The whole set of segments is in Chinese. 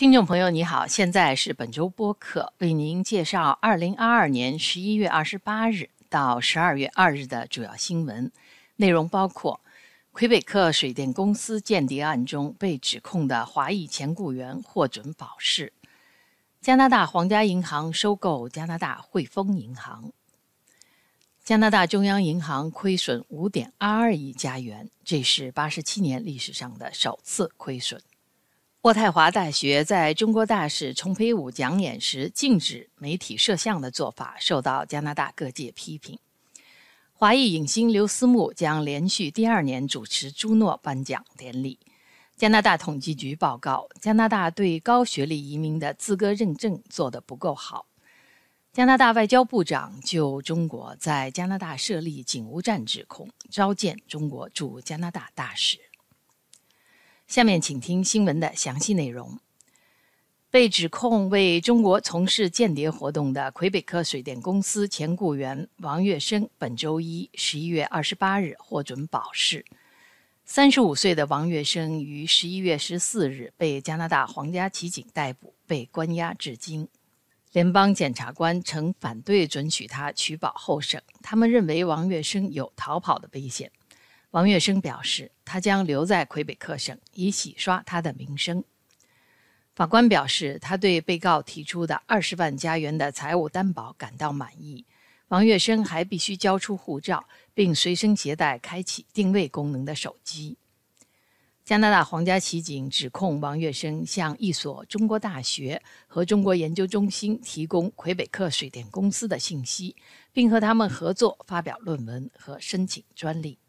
听众朋友，你好，现在是本周播客，为您介绍二零二二年十一月二十八日到十二月二日的主要新闻。内容，包括魁北克水电公司间谍案中被指控的华裔前雇员获准保释；加拿大皇家银行收购加拿大汇丰银行；加拿大中央银行亏损五点二二亿加元，这是八十七年历史上的首次亏损。渥太华大学在中国大使丛培武讲演时禁止媒体摄像的做法受到加拿大各界批评。华裔影星刘思慕将连续第二年主持朱诺颁奖典礼。加拿大统计局报告，加拿大对高学历移民的资格认证做得不够好。加拿大外交部长就中国在加拿大设立警务站指控，召见中国驻加拿大大使。下面请听新闻的详细内容。被指控为中国从事间谍活动的魁北克水电公司前雇员王月生，本周一十一月二十八日获准保释。三十五岁的王月生于十一月十四日被加拿大皇家骑警逮捕，被关押至今。联邦检察官曾反对准许他取保候审，他们认为王月生有逃跑的危险。王跃生表示，他将留在魁北克省，以洗刷他的名声。法官表示，他对被告提出的二十万加元的财务担保感到满意。王跃生还必须交出护照，并随身携带开启定位功能的手机。加拿大皇家骑警指控王跃生向一所中国大学和中国研究中心提供魁北克水电公司的信息，并和他们合作发表论文和申请专利。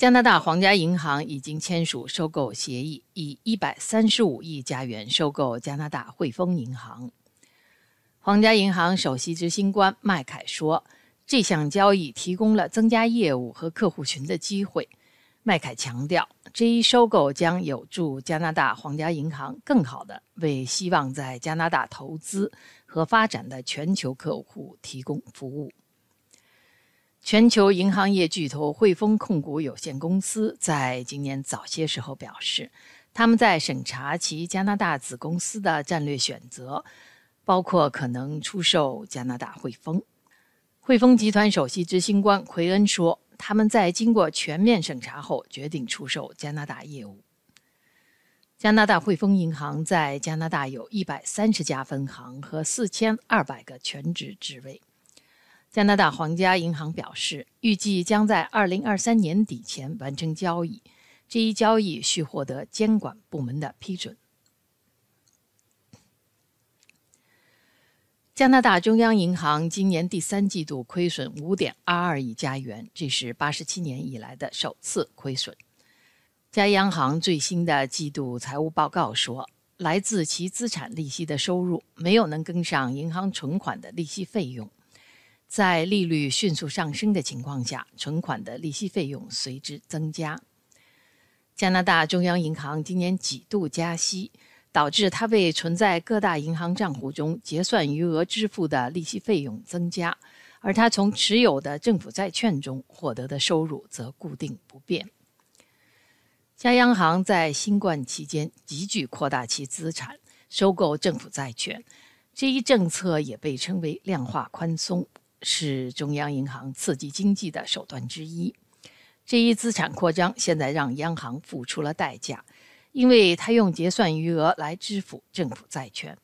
加拿大皇家银行已经签署收购协议，以一百三十五亿加元收购加拿大汇丰银行。皇家银行首席执行官麦凯说：“这项交易提供了增加业务和客户群的机会。”麦凯强调，这一收购将有助加拿大皇家银行更好地为希望在加拿大投资和发展的全球客户提供服务。全球银行业巨头汇丰控股有限公司在今年早些时候表示，他们在审查其加拿大子公司的战略选择，包括可能出售加拿大汇丰。汇丰集团首席执行官奎恩说，他们在经过全面审查后决定出售加拿大业务。加拿大汇丰银行在加拿大有一百三十家分行和四千二百个全职职位。加拿大皇家银行表示，预计将在二零二三年底前完成交易。这一交易需获得监管部门的批准。加拿大中央银行今年第三季度亏损五点二二亿加元，这是八十七年以来的首次亏损。加央行最新的季度财务报告说，来自其资产利息的收入没有能跟上银行存款的利息费用。在利率迅速上升的情况下，存款的利息费用随之增加。加拿大中央银行今年几度加息，导致它为存在各大银行账户中结算余额支付的利息费用增加，而它从持有的政府债券中获得的收入则固定不变。加央行在新冠期间急剧扩大其资产，收购政府债券，这一政策也被称为量化宽松。是中央银行刺激经济的手段之一。这一资产扩张现在让央行付出了代价，因为它用结算余额来支付政府债券。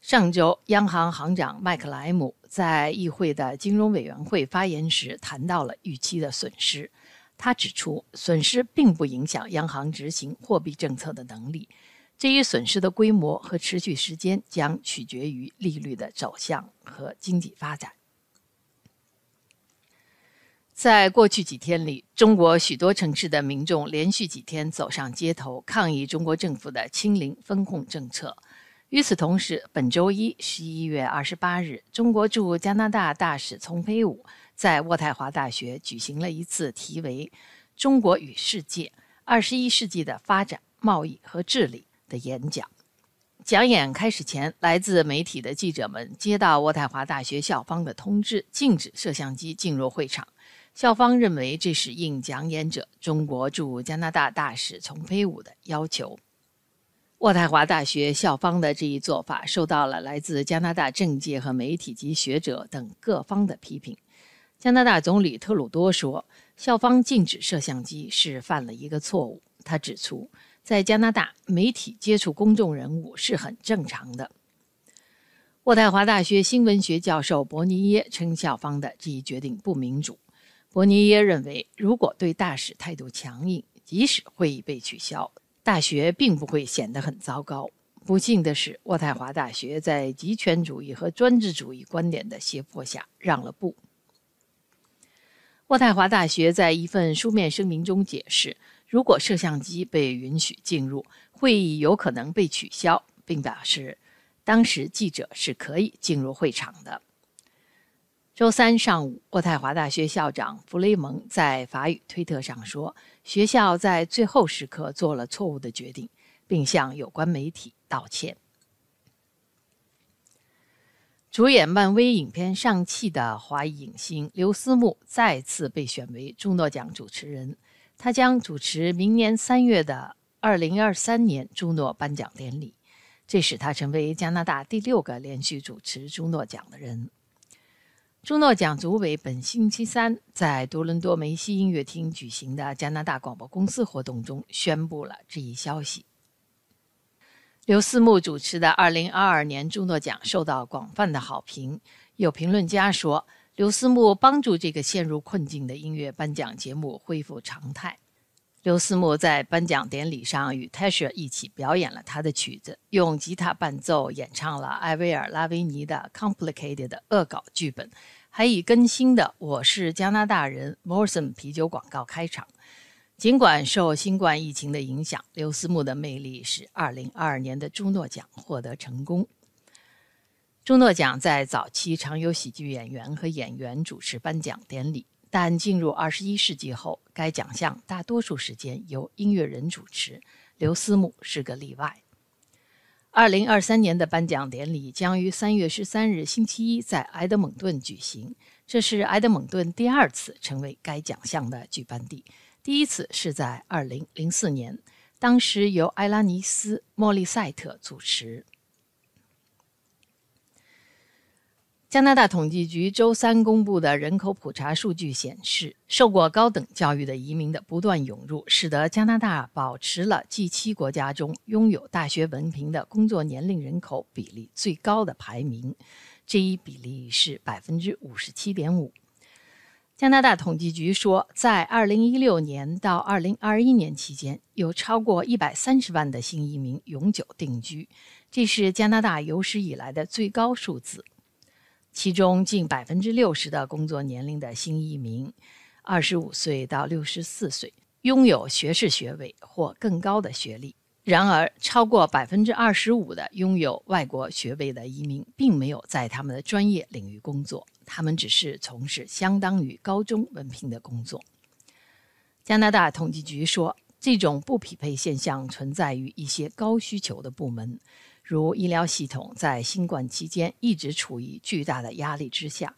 上周，央行行长麦克莱姆在议会的金融委员会发言时谈到了预期的损失。他指出，损失并不影响央行执行货币政策的能力。这一损失的规模和持续时间将取决于利率的走向和经济发展。在过去几天里，中国许多城市的民众连续几天走上街头抗议中国政府的清零风控政策。与此同时，本周一，十一月二十八日，中国驻加拿大大使丛培武在渥太华大学举行了一次题为“中国与世界：二十一世纪的发展、贸易和治理”的演讲。讲演开始前，来自媒体的记者们接到渥太华大学校方的通知，禁止摄像机进入会场。校方认为这是应讲演者中国驻加拿大大使丛飞武的要求。渥太华大学校方的这一做法受到了来自加拿大政界和媒体及学者等各方的批评。加拿大总理特鲁多说，校方禁止摄像机是犯了一个错误。他指出，在加拿大，媒体接触公众人物是很正常的。渥太华大学新闻学教授伯尼耶称，校方的这一决定不民主。伯尼耶认为，如果对大使态度强硬，即使会议被取消。大学并不会显得很糟糕。不幸的是，渥太华大学在极权主义和专制主义观点的胁迫下让了步。渥太华大学在一份书面声明中解释，如果摄像机被允许进入，会议有可能被取消，并表示当时记者是可以进入会场的。周三上午，渥太华大学校长弗雷蒙在法语推特上说：“学校在最后时刻做了错误的决定，并向有关媒体道歉。”主演漫威影片《上汽》的华裔影星刘思慕再次被选为朱诺奖主持人，他将主持明年三月的2023年朱诺颁奖典礼，这使他成为加拿大第六个连续主持朱诺奖的人。朱诺奖组委本星期三在多伦多梅西音乐厅举行的加拿大广播公司活动中宣布了这一消息。刘思慕主持的2022年朱诺奖受到广泛的好评。有评论家说，刘思慕帮助这个陷入困境的音乐颁奖节目恢复常态。刘思慕在颁奖典礼上与 Tasha 一起表演了他的曲子，用吉他伴奏演唱了艾薇儿·拉维尼的《Complicated》恶搞剧本，还以更新的“我是加拿大人 ”Morrison 啤酒广告开场。尽管受新冠疫情的影响，刘思慕的魅力使2022年的朱诺奖获得成功。朱诺奖在早期常有喜剧演员和演员主持颁奖典礼。但进入二十一世纪后，该奖项大多数时间由音乐人主持，刘思慕是个例外。二零二三年的颁奖典礼将于三月十三日星期一在埃德蒙顿举行，这是埃德蒙顿第二次成为该奖项的举办地，第一次是在二零零四年，当时由埃拉尼斯·莫利塞特主持。加拿大统计局周三公布的人口普查数据显示，受过高等教育的移民的不断涌入，使得加拿大保持了 G7 国家中拥有大学文凭的工作年龄人口比例最高的排名，这一比例是百分之五十七点五。加拿大统计局说，在二零一六年到二零二一年期间，有超过一百三十万的新移民永久定居，这是加拿大有史以来的最高数字。其中近百分之六十的工作年龄的新移民，二十五岁到六十四岁，拥有学士学位或更高的学历。然而，超过百分之二十五的拥有外国学位的移民，并没有在他们的专业领域工作，他们只是从事相当于高中文凭的工作。加拿大统计局说，这种不匹配现象存在于一些高需求的部门。如医疗系统在新冠期间一直处于巨大的压力之下，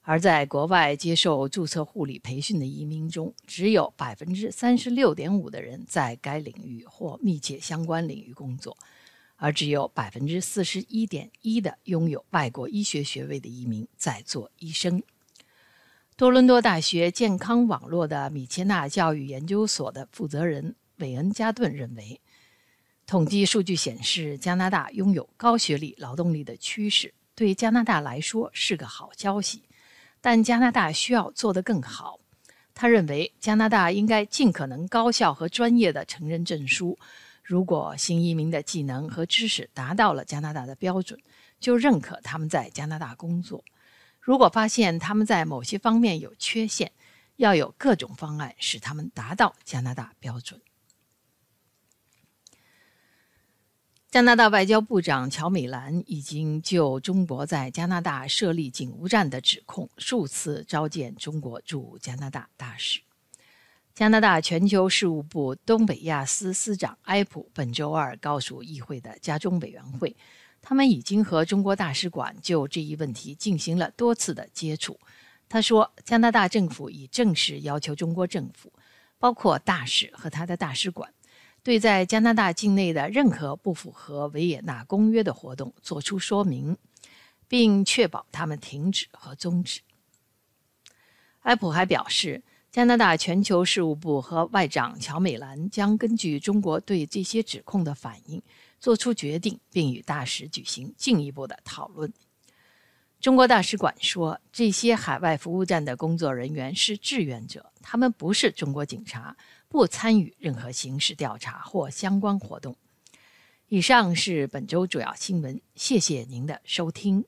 而在国外接受注册护理培训的移民中，只有百分之三十六点五的人在该领域或密切相关领域工作，而只有百分之四十一点一的拥有外国医学学位的移民在做医生。多伦多大学健康网络的米切纳教育研究所的负责人韦恩加顿认为。统计数据显示，加拿大拥有高学历劳动力的趋势，对加拿大来说是个好消息。但加拿大需要做得更好。他认为，加拿大应该尽可能高效和专业地承认证书。如果新移民的技能和知识达到了加拿大的标准，就认可他们在加拿大工作。如果发现他们在某些方面有缺陷，要有各种方案使他们达到加拿大标准。加拿大外交部长乔美兰已经就中国在加拿大设立警务站的指控数次召见中国驻加拿大大使。加拿大全球事务部东北亚司司长埃普本周二告诉议会的家中委员会，他们已经和中国大使馆就这一问题进行了多次的接触。他说，加拿大政府已正式要求中国政府，包括大使和他的大使馆，对在加拿大境内的任何不符合维也纳公约的活动作出说明，并确保他们停止和终止。埃普还表示，加拿大全球事务部和外长乔美兰将根据中国对这些指控的反应做出决定，并与大使举行进一步的讨论。中国大使馆说，这些海外服务站的工作人员是志愿者，他们不是中国警察，不参与任何形式调查或相关活动。以上是本周主要新闻，谢谢您的收听。